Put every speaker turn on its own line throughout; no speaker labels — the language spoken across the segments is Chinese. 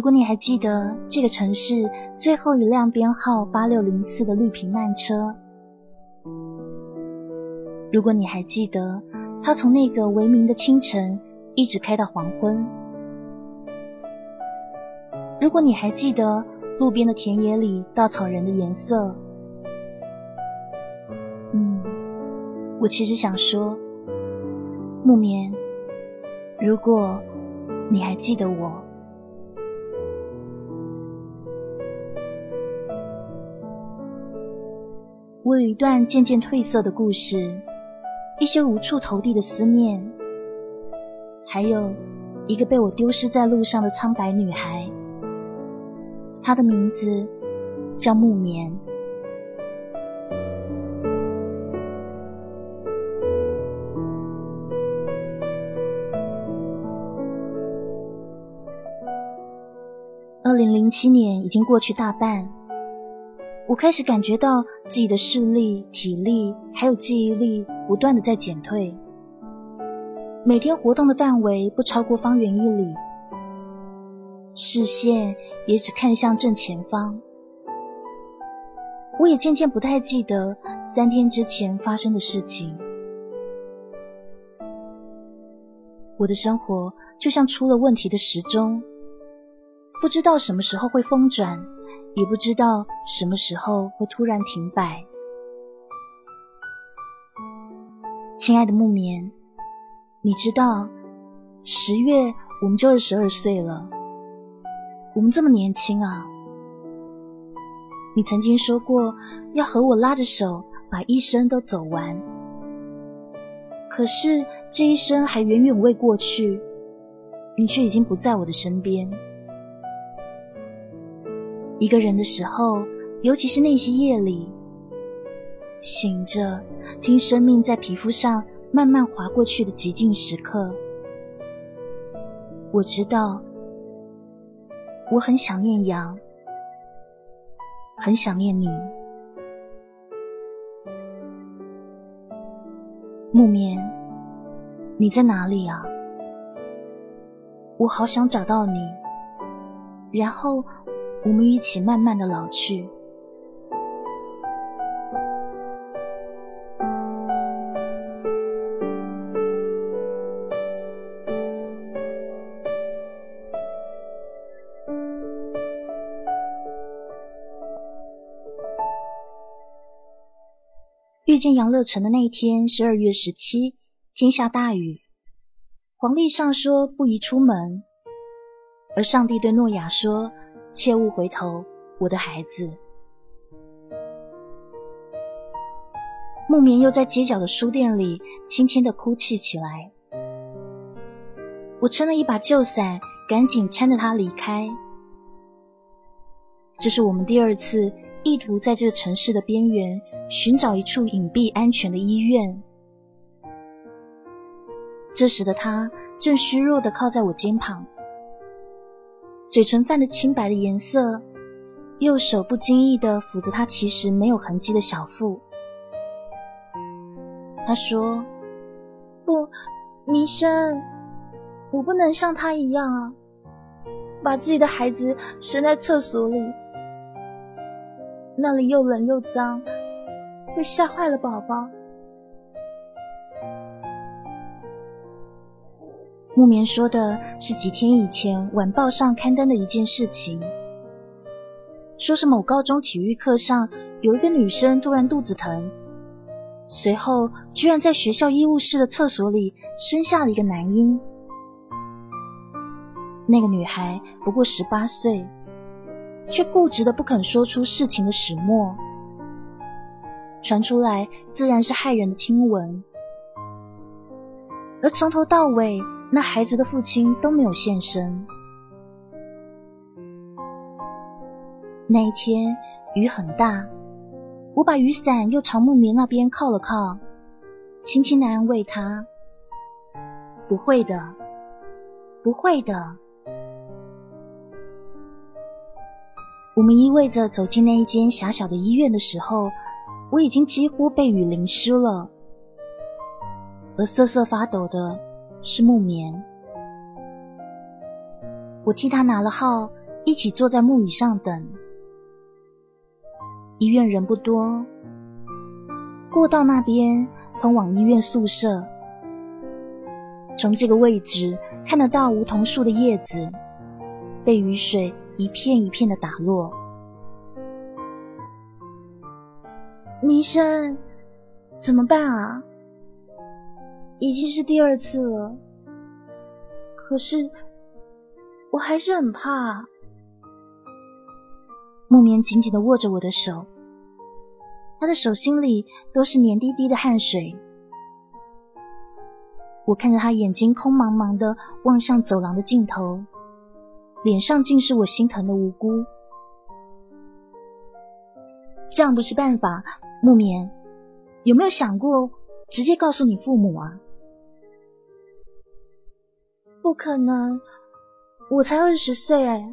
如果你还记得这个城市最后一辆编号八六零四的绿皮慢车，如果你还记得它从那个微明的清晨一直开到黄昏，如果你还记得路边的田野里稻草人的颜色，嗯，我其实想说，木棉，如果你还记得我。我有一段渐渐褪色的故事，一些无处投递的思念，还有一个被我丢失在路上的苍白女孩。她的名字叫木棉。二零零七年已经过去大半。我开始感觉到自己的视力、体力还有记忆力不断的在减退，每天活动的范围不超过方圆一里，视线也只看向正前方。我也渐渐不太记得三天之前发生的事情，我的生活就像出了问题的时钟，不知道什么时候会疯转。也不知道什么时候会突然停摆。亲爱的木棉，你知道十月我们就二十二岁了，我们这么年轻啊！你曾经说过要和我拉着手把一生都走完，可是这一生还远远未过去，你却已经不在我的身边。一个人的时候，尤其是那些夜里，醒着听生命在皮肤上慢慢划过去的极静时刻，我知道，我很想念羊，很想念你，木棉，你在哪里啊？我好想找到你，然后。我们一起慢慢的老去。遇见杨乐成的那一天是二月十七，天下大雨，皇帝上说不宜出门，而上帝对诺亚说。切勿回头，我的孩子。木棉又在街角的书店里轻轻的哭泣起来。我撑了一把旧伞，赶紧搀着他离开。这是我们第二次意图在这个城市的边缘寻找一处隐蔽安全的医院。这时的他正虚弱的靠在我肩膀。嘴唇泛着清白的颜色，右手不经意的抚着他其实没有痕迹的小腹。他说：“不，弥生，我不能像他一样啊，把自己的孩子生在厕所里，那里又冷又脏，会吓坏了宝宝。”木棉说的是几天以前晚报上刊登的一件事情，说是某高中体育课上有一个女生突然肚子疼，随后居然在学校医务室的厕所里生下了一个男婴。那个女孩不过十八岁，却固执的不肯说出事情的始末，传出来自然是骇人的听闻。而从头到尾，那孩子的父亲都没有现身。那一天雨很大，我把雨伞又朝木棉那边靠了靠，轻轻的安慰他：“不会的，不会的。”我们依偎着走进那一间狭小的医院的时候，我已经几乎被雨淋湿了，而瑟瑟发抖的是木棉。我替他拿了号，一起坐在木椅上等。医院人不多，过道那边通往医院宿舍，从这个位置看得到梧桐树的叶子被雨水。一片一片的打落，医生，怎么办啊？已经是第二次了，可是我还是很怕。木棉紧紧的握着我的手，他的手心里都是黏滴滴的汗水。我看着他眼睛空茫茫的望向走廊的尽头。脸上尽是我心疼的无辜，这样不是办法。木棉，有没有想过直接告诉你父母啊？不可能，我才二十岁哎！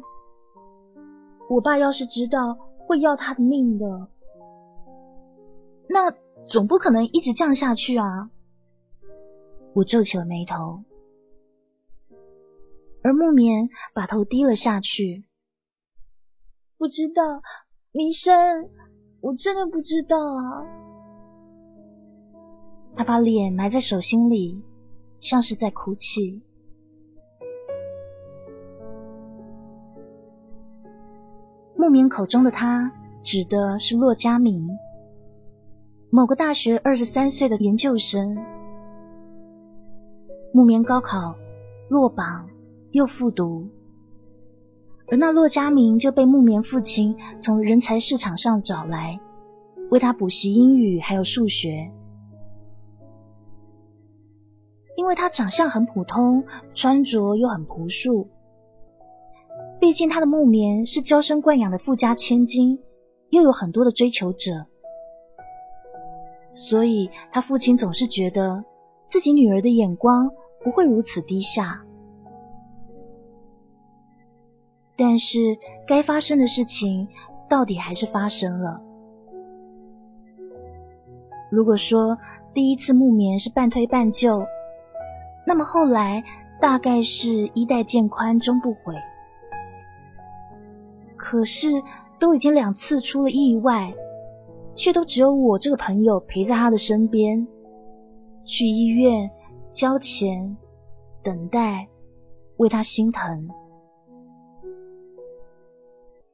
我爸要是知道，会要他的命的。那总不可能一直降下去啊！我皱起了眉头。而木棉把头低了下去。不知道，明生，我真的不知道啊。他把脸埋在手心里，像是在哭泣。木棉口中的他，指的是骆家明，某个大学二十三岁的研究生。木棉高考落榜。又复读，而那骆家明就被木棉父亲从人才市场上找来，为他补习英语还有数学。因为他长相很普通，穿着又很朴素，毕竟他的木棉是娇生惯养的富家千金，又有很多的追求者，所以他父亲总是觉得自己女儿的眼光不会如此低下。但是，该发生的事情到底还是发生了。如果说第一次木棉是半推半就，那么后来大概是衣带渐宽终不悔。可是都已经两次出了意外，却都只有我这个朋友陪在他的身边，去医院交钱、等待，为他心疼。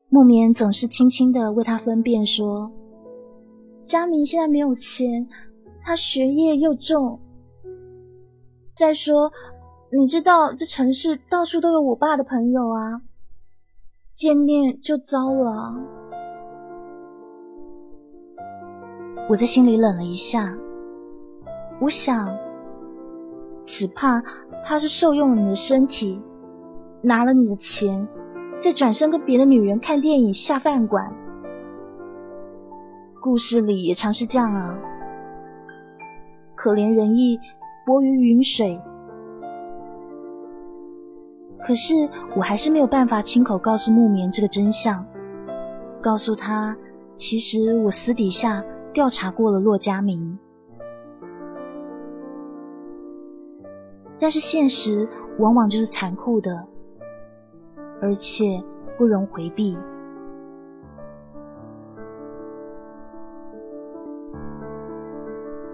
木棉总是轻轻的为他分辨说：“佳明现在没有钱，他学业又重。再说，你知道这城市到处都有我爸的朋友啊，见面就糟了。”我在心里冷了一下，我想，只怕他是受用了你的身体，拿了你的钱。再转身跟别的女人看电影、下饭馆，故事里也常是这样啊。可怜人意，薄于云水。可是我还是没有办法亲口告诉木棉这个真相，告诉他，其实我私底下调查过了骆家明。但是现实往往就是残酷的。而且不容回避。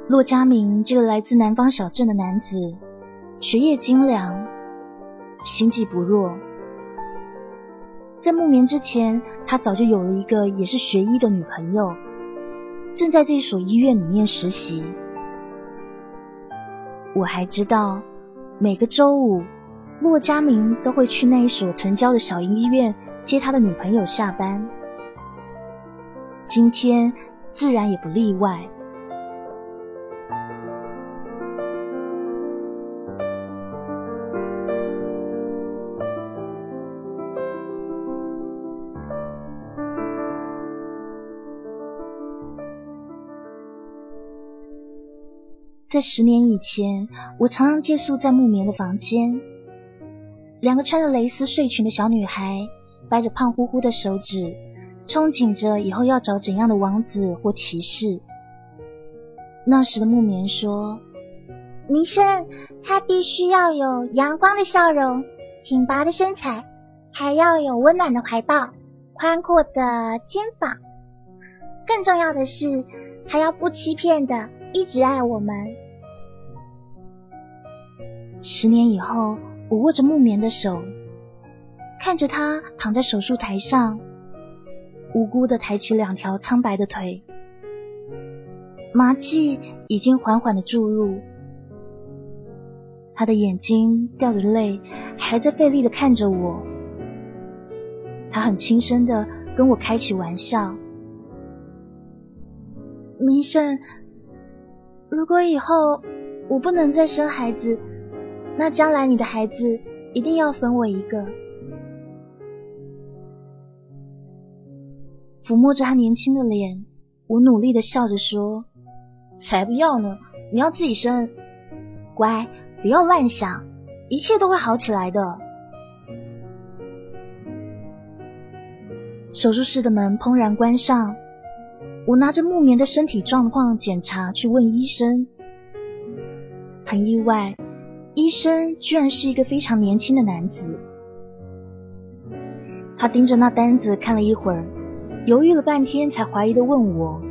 骆家明这个来自南方小镇的男子，学业精良，心计不弱。在木棉之前，他早就有了一个也是学医的女朋友，正在这所医院里面实习。我还知道，每个周五。骆家明都会去那一所城郊的小医院接他的女朋友下班，今天自然也不例外。在十年以前，我常常借宿在木棉的房间。两个穿着蕾丝睡裙的小女孩，掰着胖乎乎的手指，憧憬着以后要找怎样的王子或骑士。那时的木棉说：“
女生她必须要有阳光的笑容、挺拔的身材，还要有温暖的怀抱、宽阔的肩膀。更重要的是，还要不欺骗的一直爱我们。”
十年以后，我握着木棉的手，看着他躺在手术台上，无辜的抬起两条苍白的腿，麻气已经缓缓的注入，他的眼睛掉着泪，还在费力的看着我。他很轻声的跟我开起玩笑：“医生，如果以后我不能再生孩子。”那将来你的孩子一定要分我一个。抚摸着他年轻的脸，我努力的笑着说：“才不要呢！你要自己生，乖，不要乱想，一切都会好起来的。”手术室的门砰然关上，我拿着木棉的身体状况检查去问医生，很意外。医生居然是一个非常年轻的男子，他盯着那单子看了一会儿，犹豫了半天，才怀疑的问我：“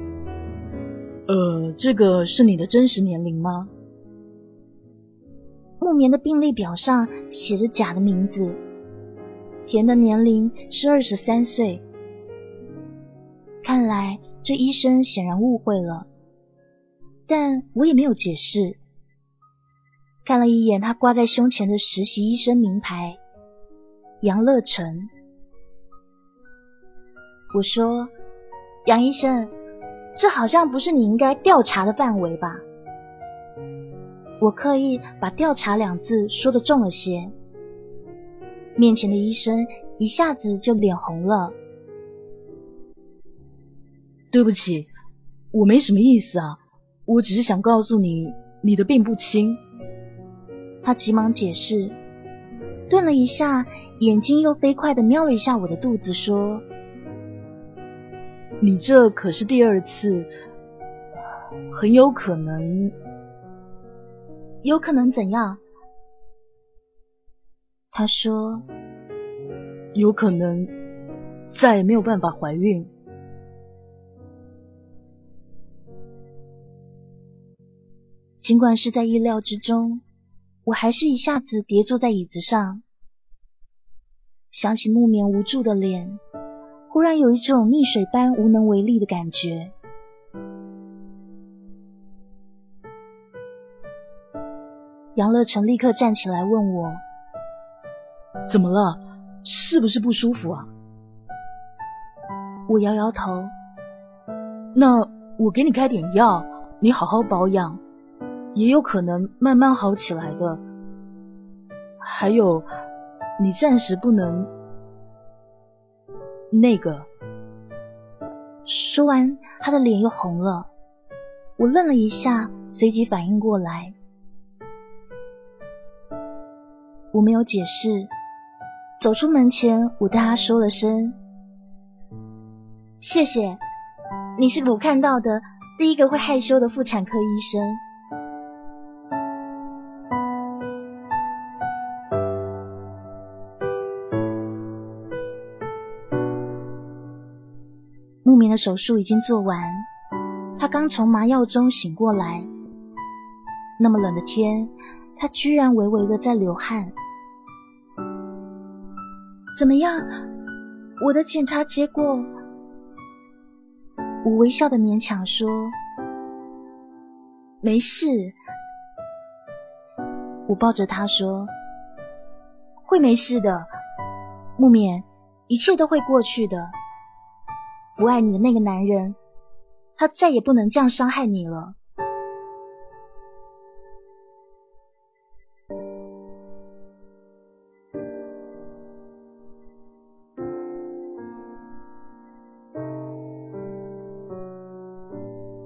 呃，这个是你的真实年龄吗？”
木棉的病历表上写着假的名字，田的年龄是二十三岁。看来这医生显然误会了，但我也没有解释。看了一眼他挂在胸前的实习医生名牌，杨乐成。我说：“杨医生，这好像不是你应该调查的范围吧？”我刻意把“调查”两字说的重了些。面前的医生一下子就脸红了。
对不起，我没什么意思啊，我只是想告诉你，你的病不轻。
他急忙解释，顿了一下，眼睛又飞快的瞄了一下我的肚子，说：“
你这可是第二次，很有可能，
有可能怎样？”他说：“
有可能再也没有办法怀孕。”
尽管是在意料之中。我还是一下子跌坐在椅子上，想起木棉无助的脸，忽然有一种溺水般无能为力的感觉。杨乐成立刻站起来问我：“
怎么了？是不是不舒服啊？”
我摇摇头：“
那我给你开点药，你好好保养。”也有可能慢慢好起来的。还有，你暂时不能那个。
说完，他的脸又红了。我愣了一下，随即反应过来。我没有解释。走出门前，我对他说了声：“谢谢，你是我看到的第一个会害羞的妇产科医生。”的手术已经做完，他刚从麻药中醒过来。那么冷的天，他居然微微的在流汗。怎么样？我的检查结果？我微笑的勉强说：“没事。”我抱着他说：“会没事的，木棉，一切都会过去的。”不爱你的那个男人，他再也不能这样伤害你了。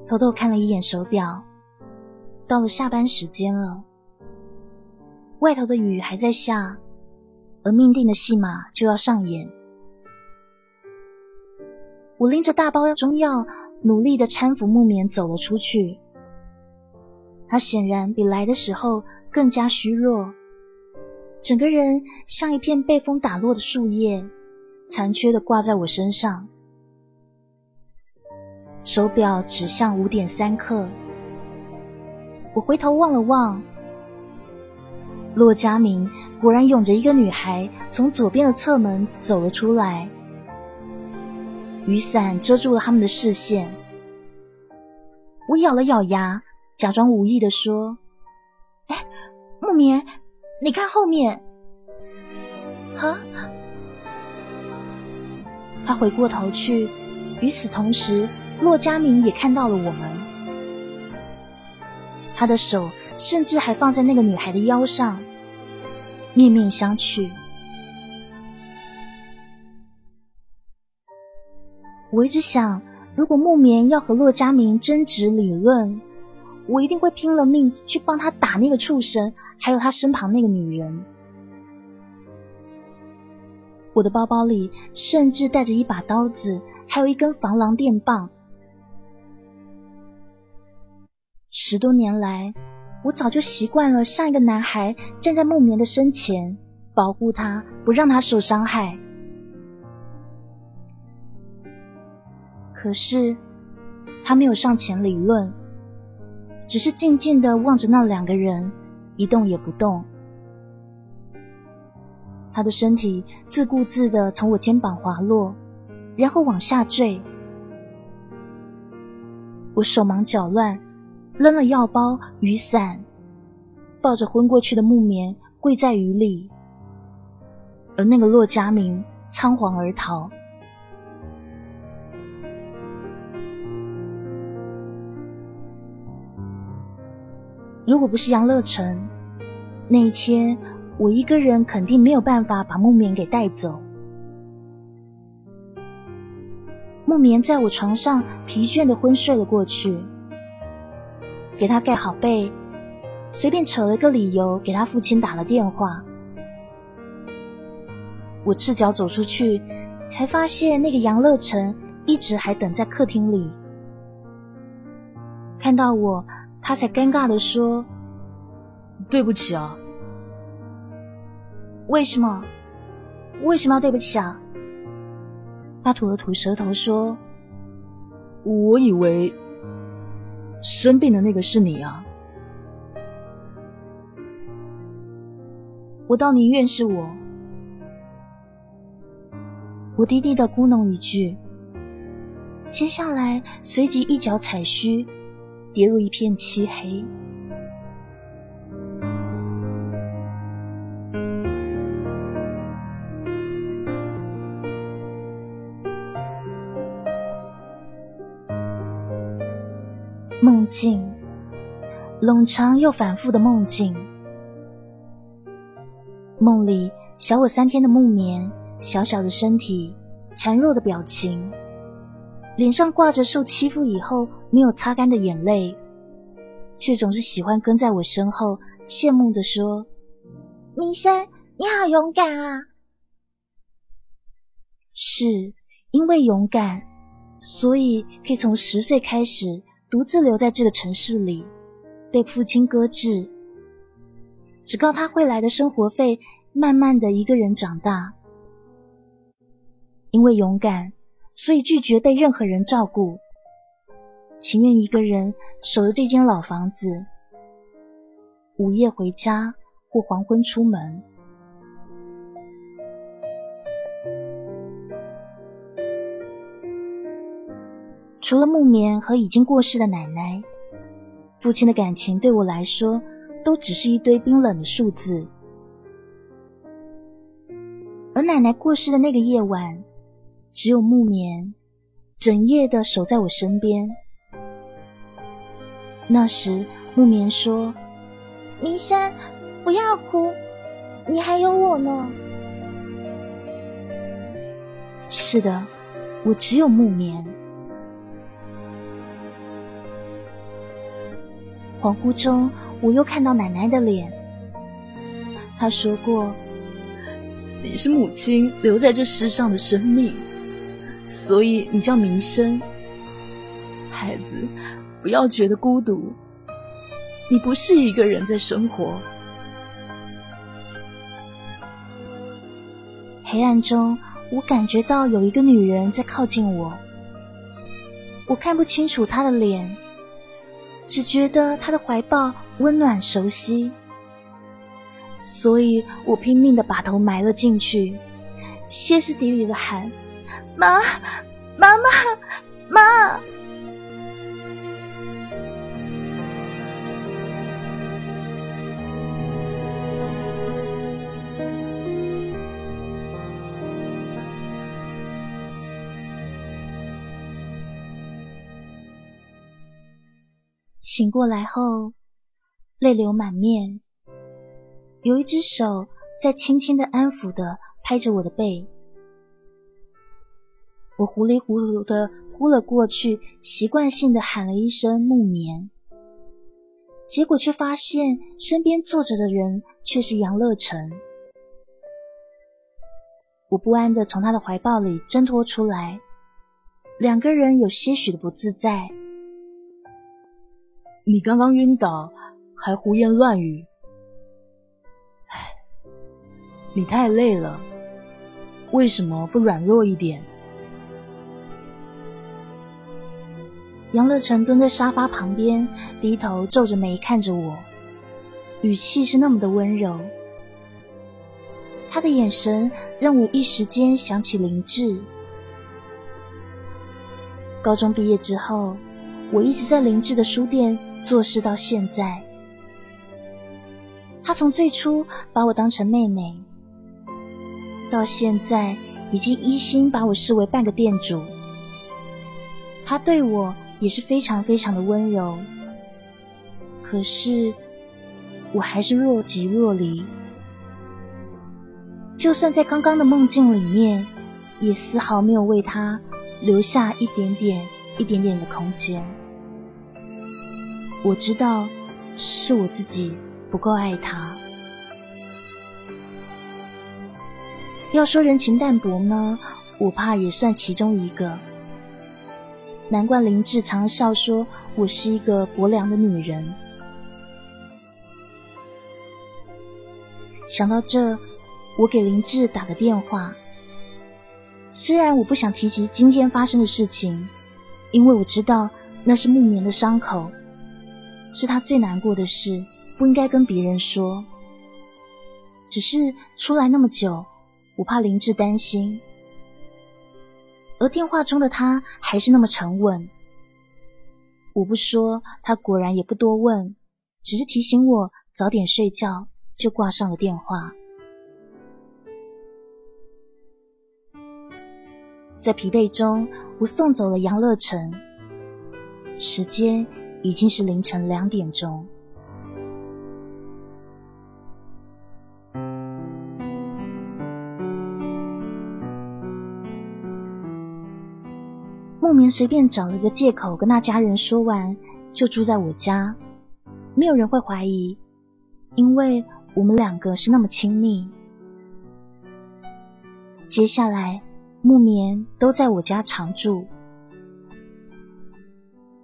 偷偷看了一眼手表，到了下班时间了，外头的雨还在下，而命定的戏码就要上演。我拎着大包中药，努力的搀扶木棉走了出去。他显然比来的时候更加虚弱，整个人像一片被风打落的树叶，残缺的挂在我身上。手表指向五点三刻，我回头望了望，骆家明果然拥着一个女孩从左边的侧门走了出来，雨伞遮住了他们的视线。我咬了咬牙，假装无意的说：“哎，木棉，你看后面。”
啊！
他回过头去，与此同时。骆佳明也看到了我们，他的手甚至还放在那个女孩的腰上，面面相觑。我一直想，如果木棉要和骆家明争执理论，我一定会拼了命去帮他打那个畜生，还有他身旁那个女人。我的包包里甚至带着一把刀子，还有一根防狼电棒。十多年来，我早就习惯了像一个男孩站在木棉的身前，保护他，不让他受伤害。可是，他没有上前理论，只是静静的望着那两个人，一动也不动。他的身体自顾自的从我肩膀滑落，然后往下坠。我手忙脚乱。扔了药包、雨伞，抱着昏过去的木棉跪在雨里，而那个骆家明仓皇而逃。如果不是杨乐成，那一天我一个人肯定没有办法把木棉给带走。木棉在我床上疲倦的昏睡了过去。给他盖好被，随便扯了个理由给他父亲打了电话。我赤脚走出去，才发现那个杨乐成一直还等在客厅里。看到我，他才尴尬的说：“
对不起啊。”“
为什么？为什么要对不起啊？”他吐了吐舌头说：“
我以为。”生病的那个是你啊！
我倒宁愿是我。我低低的咕哝一句，接下来随即一脚踩虚，跌入一片漆黑。梦境，冗长又反复的梦境。梦里小我三天的木棉，小小的身体，孱弱的表情，脸上挂着受欺负以后没有擦干的眼泪，却总是喜欢跟在我身后，羡慕的说：“
明生，你好勇敢啊！”
是因为勇敢，所以可以从十岁开始。独自留在这个城市里，被父亲搁置，只靠他汇来的生活费，慢慢的一个人长大。因为勇敢，所以拒绝被任何人照顾，情愿一个人守着这间老房子，午夜回家或黄昏出门。除了木棉和已经过世的奶奶，父亲的感情对我来说都只是一堆冰冷的数字。而奶奶过世的那个夜晚，只有木棉整夜的守在我身边。那时木棉说：“
明山，不要哭，你还有我呢。”
是的，我只有木棉。恍惚中，我又看到奶奶的脸。她说过：“
你是母亲留在这世上的生命，所以你叫民生。孩子，不要觉得孤独，你不是一个人在生活。”
黑暗中，我感觉到有一个女人在靠近我。我看不清楚她的脸，只觉得她的怀抱温暖熟悉，所以我拼命的把头埋了进去，歇斯底里的喊：“妈，妈妈，妈！”醒过来后，泪流满面，有一只手在轻轻的安抚的拍着我的背。我糊里糊涂的扑了过去，习惯性的喊了一声“木棉”，结果却发现身边坐着的人却是杨乐成。我不安的从他的怀抱里挣脱出来，两个人有些许的不自在。
你刚刚晕倒，还胡言乱语。唉，你太累了，为什么不软弱一点？
杨乐成蹲在沙发旁边，低头皱着眉看着我，语气是那么的温柔。他的眼神让我一时间想起林志。高中毕业之后，我一直在林志的书店。做事到现在，他从最初把我当成妹妹，到现在已经一心把我视为半个店主。他对我也是非常非常的温柔，可是我还是若即若离。就算在刚刚的梦境里面，也丝毫没有为他留下一点点、一点点的空间。我知道是我自己不够爱他。要说人情淡薄呢，我怕也算其中一个。难怪林志常笑说我是一个薄凉的女人。想到这，我给林志打个电话。虽然我不想提及今天发生的事情，因为我知道那是木棉的伤口。是他最难过的事，不应该跟别人说。只是出来那么久，我怕林志担心。而电话中的他还是那么沉稳。我不说，他果然也不多问，只是提醒我早点睡觉，就挂上了电话。在疲惫中，我送走了杨乐成。时间。已经是凌晨两点钟。随便找了个借口跟那家人说完，就住在我家，没有人会怀疑，因为我们两个是那么亲密。接下来，木棉都在我家常住。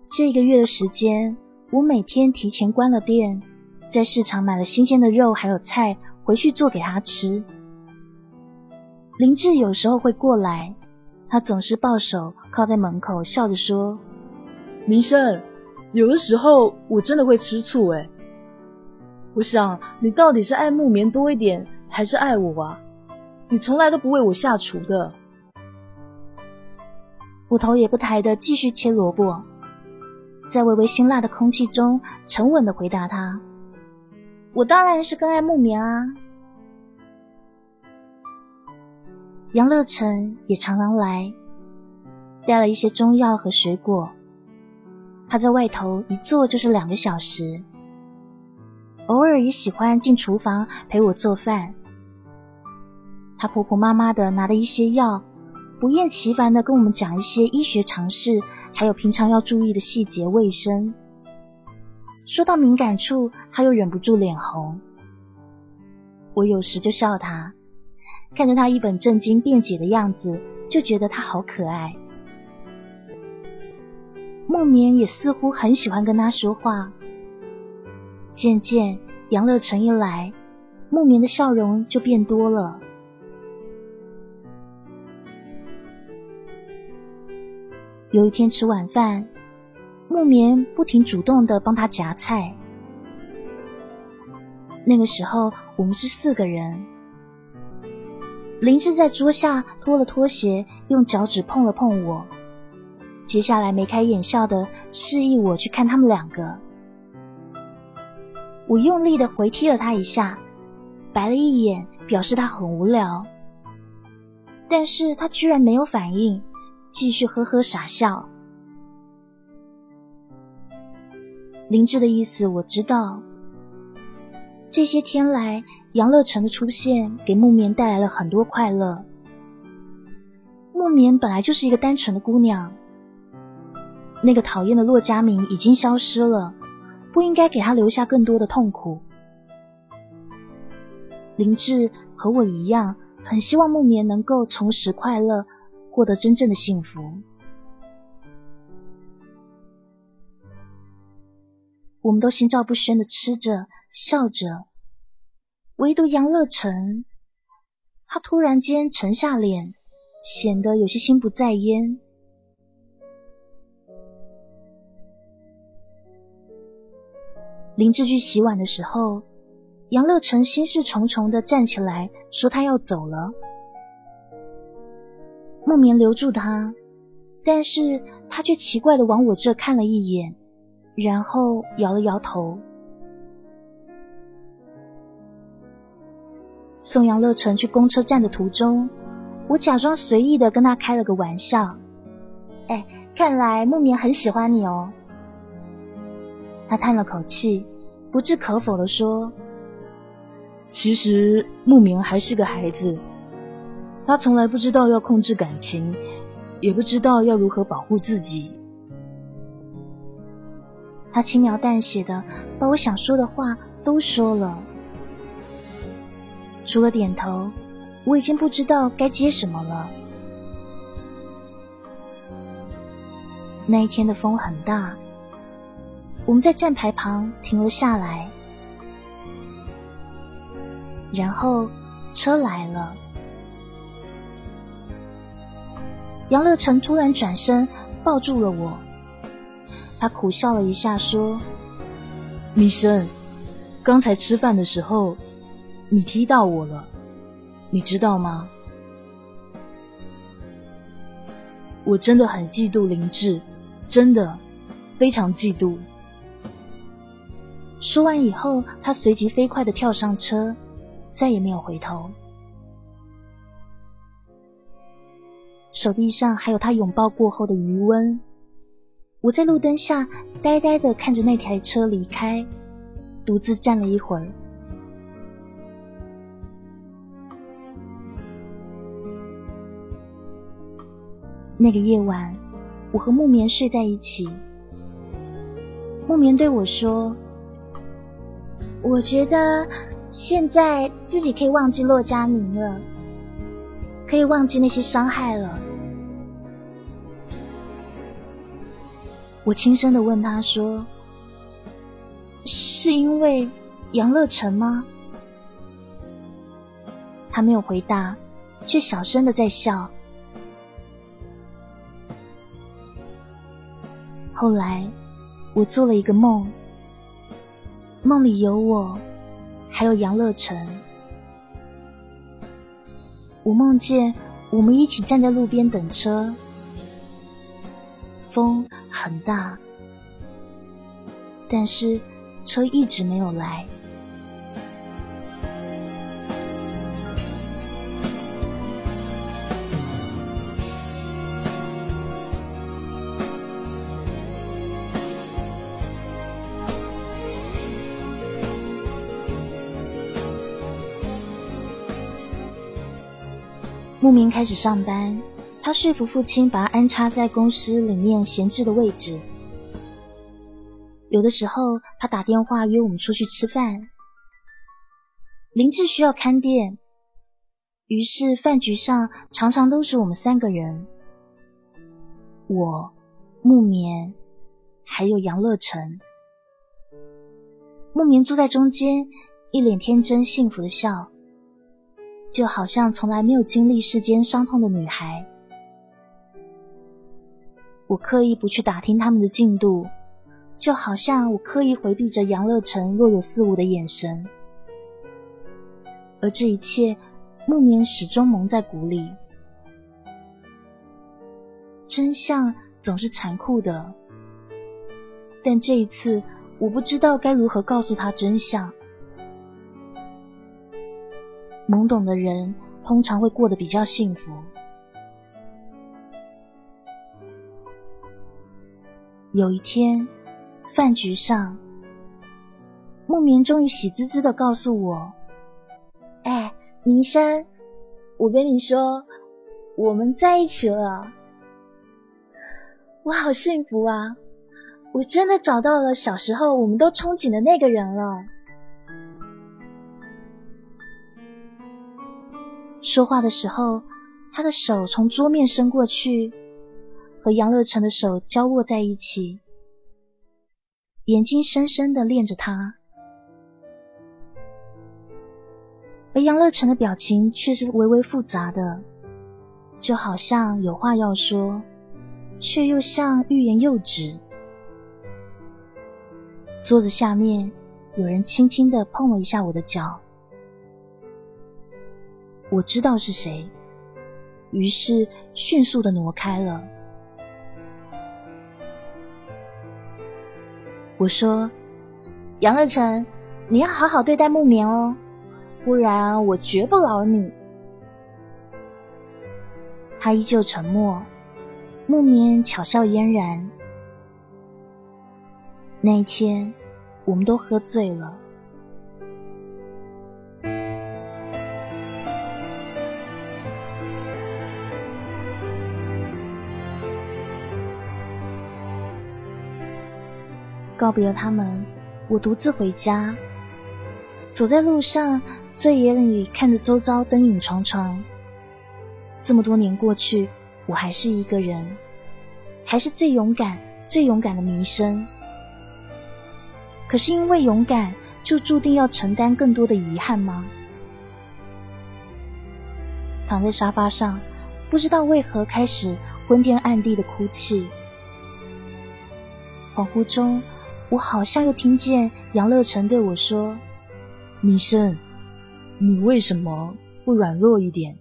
这一个月的时间，我每天提前关了店，在市场买了新鲜的肉还有菜回去做给他吃。林志有时候会过来，他总是抱手靠在门口，笑着说：“
明生，有的时候我真的会吃醋哎。我想你到底是爱木棉多一点，还是爱我啊？你从来都不为我下厨的。”
我头也不抬的继续切萝卜。在微微辛辣的空气中，沉稳的回答他：“我当然是更爱木棉啊。”杨乐成也常常来，带了一些中药和水果。他在外头一坐就是两个小时，偶尔也喜欢进厨房陪我做饭。他婆婆妈妈的拿的一些药，不厌其烦的跟我们讲一些医学常识。还有平常要注意的细节，卫生。说到敏感处，他又忍不住脸红。我有时就笑他，看着他一本正经辩解的样子，就觉得他好可爱。木棉也似乎很喜欢跟他说话。渐渐，杨乐成一来，木棉的笑容就变多了。有一天吃晚饭，木棉不停主动的帮他夹菜。那个时候我们是四个人。林志在桌下脱了拖鞋，用脚趾碰了碰我，接下来眉开眼笑的示意我去看他们两个。我用力的回踢了他一下，白了一眼，表示他很无聊，但是他居然没有反应。继续呵呵傻笑。林志的意思我知道。这些天来，杨乐成的出现给木棉带来了很多快乐。木棉本来就是一个单纯的姑娘，那个讨厌的骆家明已经消失了，不应该给他留下更多的痛苦。林志和我一样，很希望木棉能够重拾快乐。获得真正的幸福。我们都心照不宣的吃着、笑着，唯独杨乐成，他突然间沉下脸，显得有些心不在焉。林志去洗碗的时候，杨乐成心事重重的站起来，说他要走了。木棉留住他，但是他却奇怪的往我这看了一眼，然后摇了摇头。送杨乐成去公车站的途中，我假装随意的跟他开了个玩笑：“哎，看来木棉很喜欢你哦。”他叹了口气，不置可否的说：“
其实慕名还是个孩子。”他从来不知道要控制感情，也不知道要如何保护自己。
他轻描淡写的把我想说的话都说了，除了点头，我已经不知道该接什么了。那一天的风很大，我们在站牌旁停了下来，然后车来了。杨乐成突然转身抱住了我，他苦笑了一下，说：“
米生，刚才吃饭的时候，你踢到我了，你知道吗？我真的很嫉妒林志，真的非常嫉妒。”
说完以后，他随即飞快的跳上车，再也没有回头。手臂上还有他拥抱过后的余温。我在路灯下呆呆的看着那台车离开，独自站了一会儿。那个夜晚，我和木棉睡在一起。木棉对我说：“我觉得现在自己可以忘记骆家明了。”可以忘记那些伤害了。我轻声的问他说：“是因为杨乐成吗？”他没有回答，却小声的在笑。后来，我做了一个梦，梦里有我，还有杨乐成。我梦见我们一起站在路边等车，风很大，但是车一直没有来。牧民开始上班，他说服父亲把他安插在公司里面闲置的位置。有的时候他打电话约我们出去吃饭。林志需要看店，于是饭局上常常都是我们三个人，我、木棉还有杨乐成。木棉坐在中间，一脸天真幸福的笑，就好像从来没有经历世间伤痛的女孩。我刻意不去打听他们的进度，就好像我刻意回避着杨乐成若有似无的眼神。而这一切，木棉始终蒙在鼓里。真相总是残酷的，但这一次，我不知道该如何告诉他真相。懵懂的人通常会过得比较幸福。有一天，饭局上，木棉终于喜滋滋的告诉我。
哎，明山，我跟你说，我们在一起了，我好幸福啊！我真的找到了小时候我们都憧憬的那个人了。
说话的时候，他的手从桌面伸过去，和杨乐成的手交握在一起，眼睛深深的恋着他。而杨乐成的表情却是微微复杂的，就好像有话要说，却又像欲言又止。桌子下面有人轻轻的碰了一下我的脚，我知道是谁，于是迅速的挪开了。我说：“杨乐成，你要好好对待木棉哦。”不然我绝不饶你。他依旧沉默，木棉巧笑嫣然。那一天，我们都喝醉了。告别了他们，我独自回家。走在路上，醉眼里看着周遭灯影幢幢。这么多年过去，我还是一个人，还是最勇敢、最勇敢的弥生。可是因为勇敢，就注定要承担更多的遗憾吗？躺在沙发上，不知道为何开始昏天暗地的哭泣。恍惚中，我好像又听见杨乐成对我说。
米生，你为什么不软弱一点？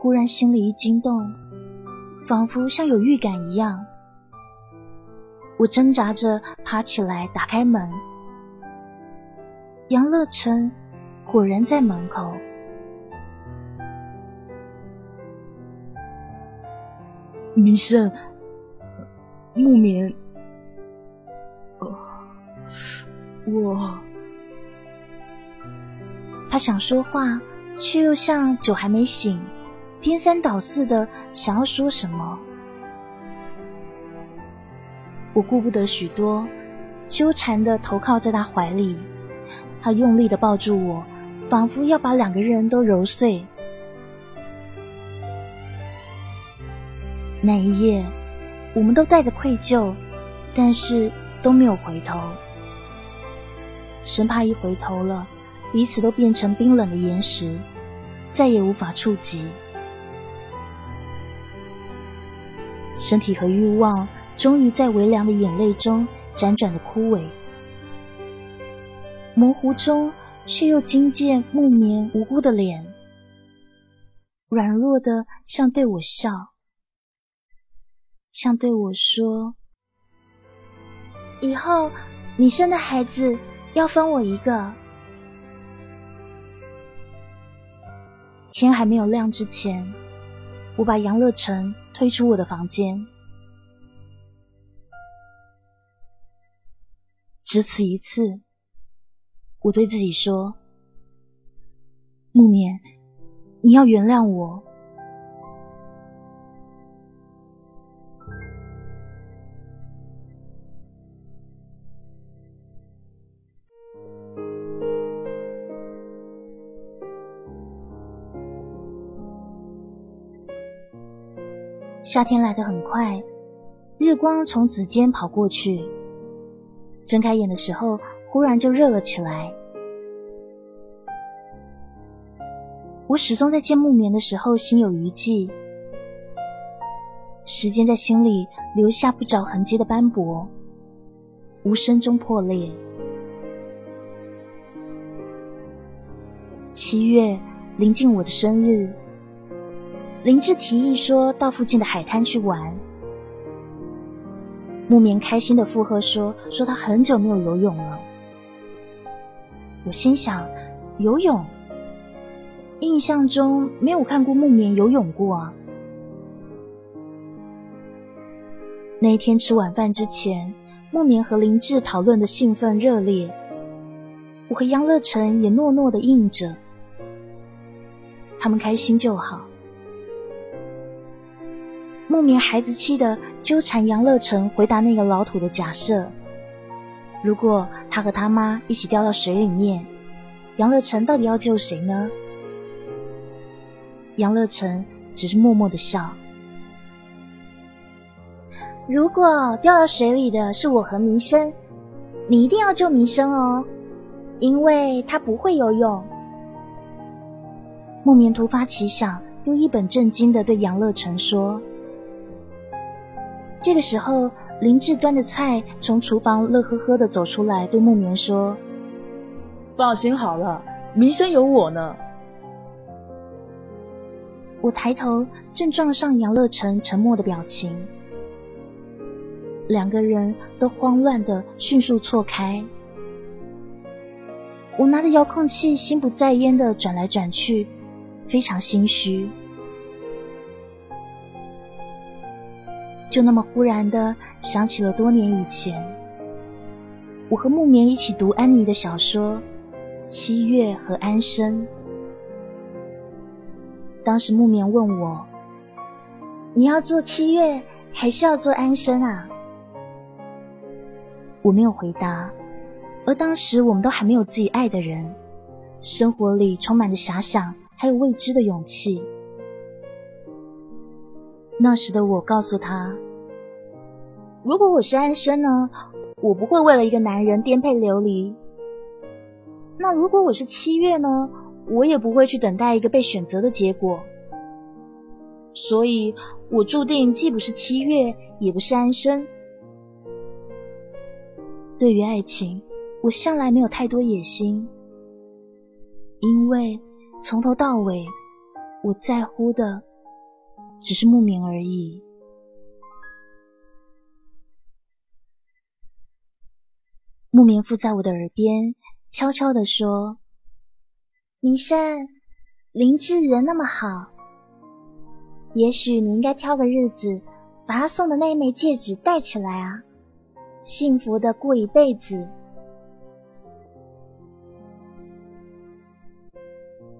忽然心里一惊动，仿佛像有预感一样，我挣扎着爬起来，打开门。杨乐成果然在门口。
明生，木棉。我，
他想说话，却又像酒还没醒，颠三倒四的想要说什么。我顾不得许多，纠缠的投靠在他怀里，他用力的抱住我，仿佛要把两个人都揉碎。那一夜，我们都带着愧疚，但是都没有回头。生怕一回头了，彼此都变成冰冷的岩石，再也无法触及。身体和欲望终于在微凉的眼泪中辗转的枯萎，模糊中却又惊见木棉无辜的脸，软弱的像对我笑，像对我说：“
以后你生的孩子。”要分我一个。
天还没有亮之前，我把杨乐成推出我的房间。只此一次，我对自己说：“木棉，你要原谅我。”夏天来得很快，日光从指尖跑过去，睁开眼的时候，忽然就热了起来。我始终在见木棉的时候心有余悸，时间在心里留下不着痕迹的斑驳，无声中破裂。七月临近我的生日，林志提议说到附近的海滩去玩。木棉开心的附和说：“说他很久没有游泳了。”我心想，游泳。印象中没有看过木棉游泳过啊。那一天吃晚饭之前，木棉和林志讨论的兴奋热烈，我和杨乐成也诺诺的应着。他们开心就好。木棉孩子气的纠缠杨乐成回答那个老土的假设：如果他和他妈一起掉到水里面，杨乐成到底要救谁呢？杨乐成只是默默的笑。
如果掉到水里的是我和民生，你一定要救民生哦，因为他不会游泳。
木棉突发奇想，又一本正经的对杨乐成说。这个时候，林志端着菜从厨房乐呵呵的走出来，对木棉说：“
放心好了，民生有我呢。”
我抬头，正撞上杨乐成沉默的表情，两个人都慌乱的迅速错开。我拿着遥控器，心不在焉的转来转去，非常心虚。就那么忽然的想起了多年以前，我和木棉一起读安妮的小说《七月》和《安生》。当时木棉问我：“你要做七月，还是要做安生啊？”我没有回答。而当时我们都还没有自己爱的人，生活里充满着遐想，还有未知的勇气。那时的我告诉他：“如果我是安生呢，我不会为了一个男人颠沛流离。那如果我是七月呢？”我也不会去等待一个被选择的结果，所以我注定既不是七月，也不是安生。对于爱情，我向来没有太多野心，因为从头到尾，我在乎的只是慕名而已。木棉附在我的耳边，悄悄地说。
明生，林志人那么好，也许你应该挑个日子，把他送的那一枚戒指戴起来啊，幸福的过一辈子。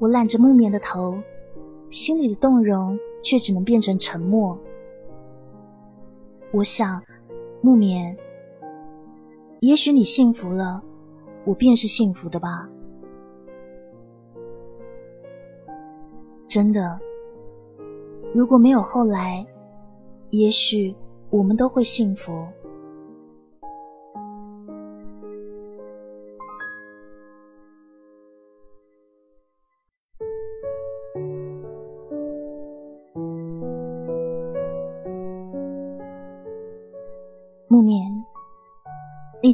我揽着木棉的头，心里的动容却只能变成沉默。我想，木棉，也许你幸福了，我便是幸福的吧。真的，如果没有后来，也许我们都会幸福。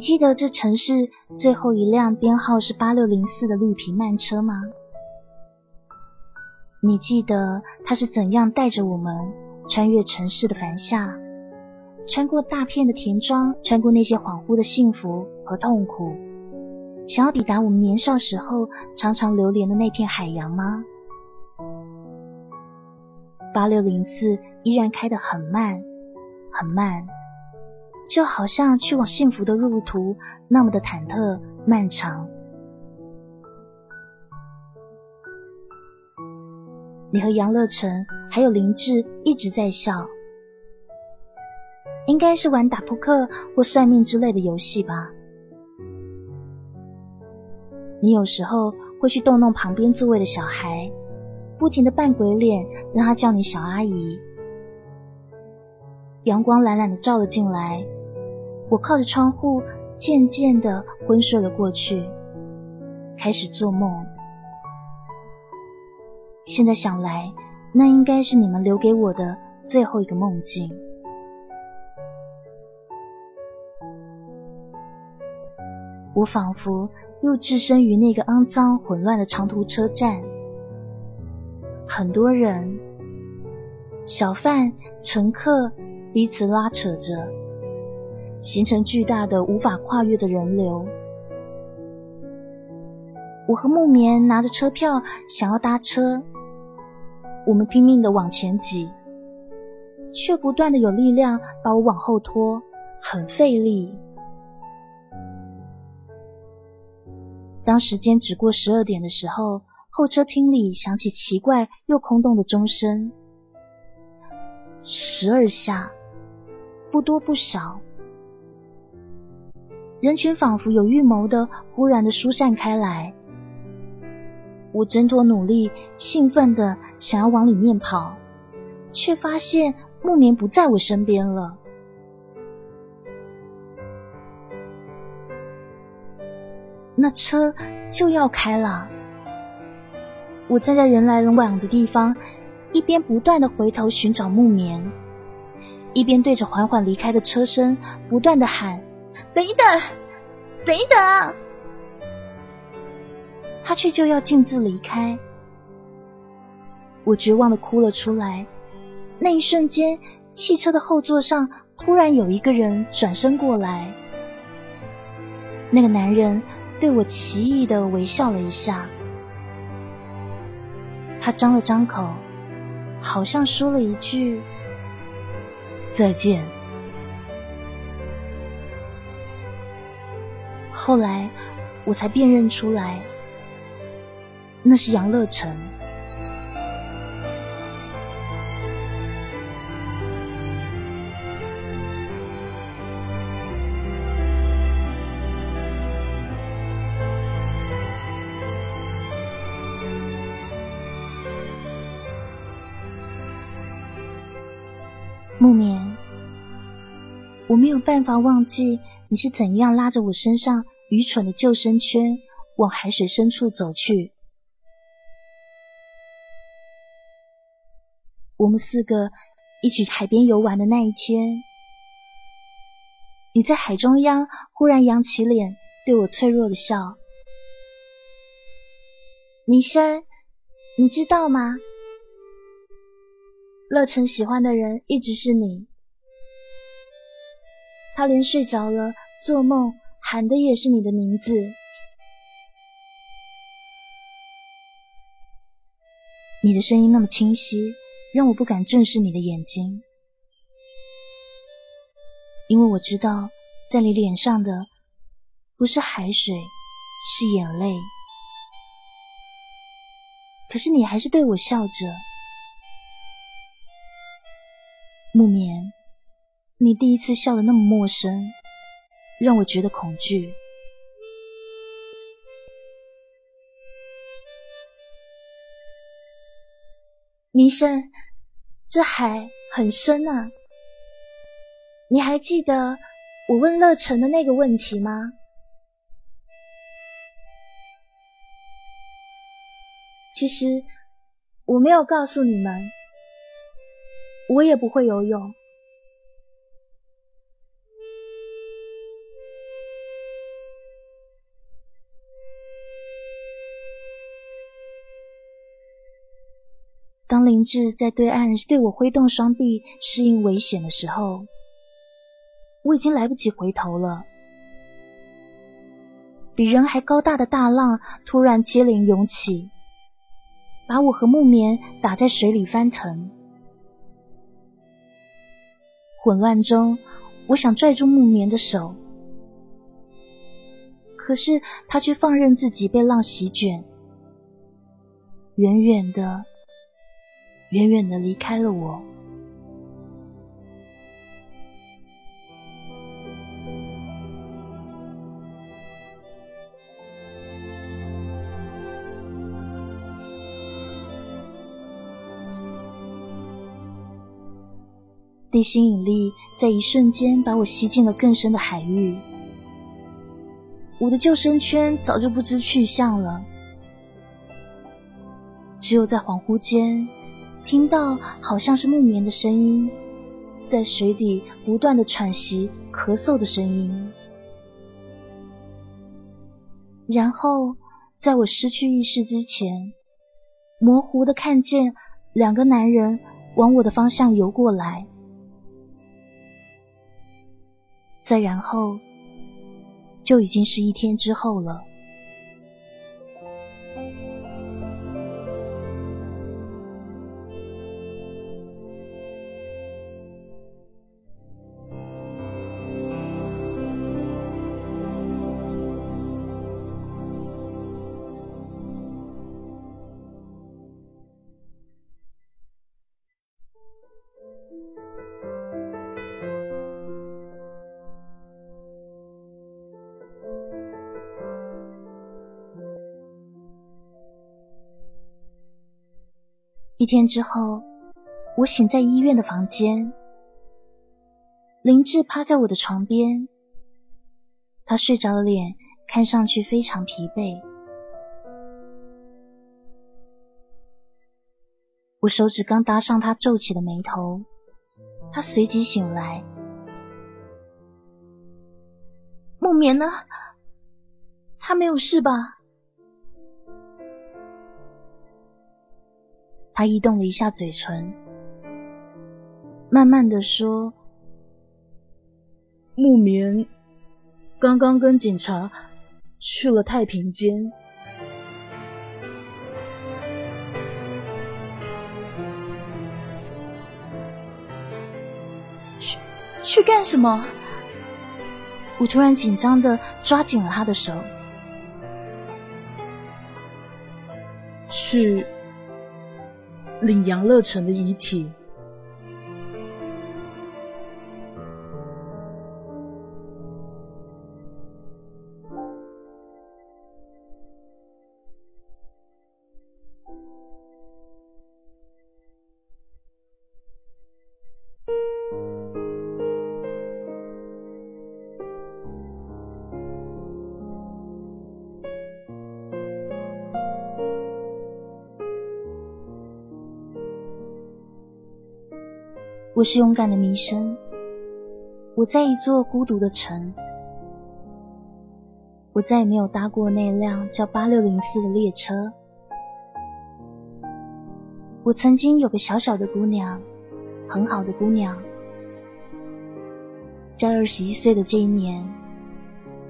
记得这城市最后一辆编号是八六零四的绿皮慢车吗？你记得它是怎样带着我们穿越城市的繁夏，穿过大片的田庄，穿过那些恍惚的幸福和痛苦，想要抵达我们年少时候常常流连的那片海洋吗？八六零四依然开得很慢，很慢，就好像去往幸福的路途那么的忐忑漫长。你和杨乐成还有林志一直在笑，应该是玩打扑克或算命之类的游戏吧。你有时候会去逗弄旁边座位的小孩，不停的扮鬼脸，让他叫你小阿姨。阳光懒懒的照了进来，我靠着窗户，渐渐的昏睡了过去，开始做梦。现在想来，那应该是你们留给我的最后一个梦境。我仿佛又置身于那个肮脏混乱的长途车站，很多人，小贩、乘客彼此拉扯着，形成巨大的无法跨越的人流。我和木棉拿着车票想要搭车，我们拼命的往前挤，却不断的有力量把我往后拖，很费力。当时间只过十二点的时候，候车厅里响起奇怪又空洞的钟声，十二下，不多不少。人群仿佛有预谋的，忽然的疏散开来。我挣脱努力，兴奋的想要往里面跑，却发现木棉不在我身边了。那车就要开了，我站在人来人往的地方，一边不断的回头寻找木棉，一边对着缓缓离开的车身不断的喊：“等一等，等一等！”他却就要径自离开，我绝望的哭了出来。那一瞬间，汽车的后座上突然有一个人转身过来，那个男人。对我奇异的微笑了一下，他张了张口，好像说了一句再见。后来我才辨认出来，那是杨乐成。木棉，我没有办法忘记你是怎样拉着我身上愚蠢的救生圈往海水深处走去。我们四个一起海边游玩的那一天，你在海中央忽然扬起脸对我脆弱的笑。
米生，你知道吗？
乐成喜欢的人一直是你，他连睡着了做梦喊的也是你的名字。你的声音那么清晰，让我不敢正视你的眼睛，因为我知道在你脸上的不是海水，是眼泪。可是你还是对我笑着。木棉，你第一次笑得那么陌生，让我觉得恐惧。
明生，这海很深啊！你还记得我问乐成的那个问题吗？
其实我没有告诉你们。我也不会游泳。林志在对岸对我挥动双臂，适应危险的时候，我已经来不及回头了。比人还高大的大浪突然接连涌起，把我和木棉打在水里翻腾。混乱中，我想拽住木棉的手，可是他却放任自己被浪席卷，远远的、远远的离开了我。地心引力在一瞬间把我吸进了更深的海域，我的救生圈早就不知去向了。只有在恍惚间，听到好像是木棉的声音，在水底不断的喘息、咳嗽的声音。然后，在我失去意识之前，模糊的看见两个男人往我的方向游过来。再然后，就已经是一天之后了。一天之后，我醒在医院的房间，林志趴在我的床边，他睡着的脸看上去非常疲惫。我手指刚搭上他皱起的眉头，他随即醒来。
木棉呢？他没有事吧？
他移动了一下嘴唇，慢慢的说：“
木棉刚刚跟警察去了太平间，去去干什么？”
我突然紧张的抓紧了他的手，
去。领杨乐成的遗体。
我是勇敢的弥生，我在一座孤独的城，我再也没有搭过那辆叫八六零四的列车。我曾经有个小小的姑娘，很好的姑娘，在二十一岁的这一年，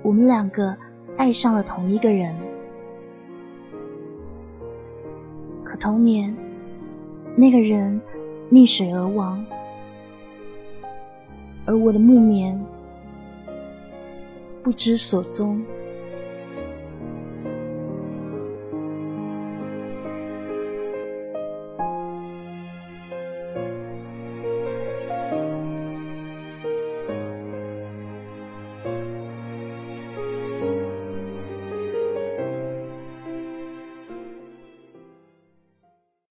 我们两个爱上了同一个人。可同年，那个人溺水而亡。而我的木棉不知所踪。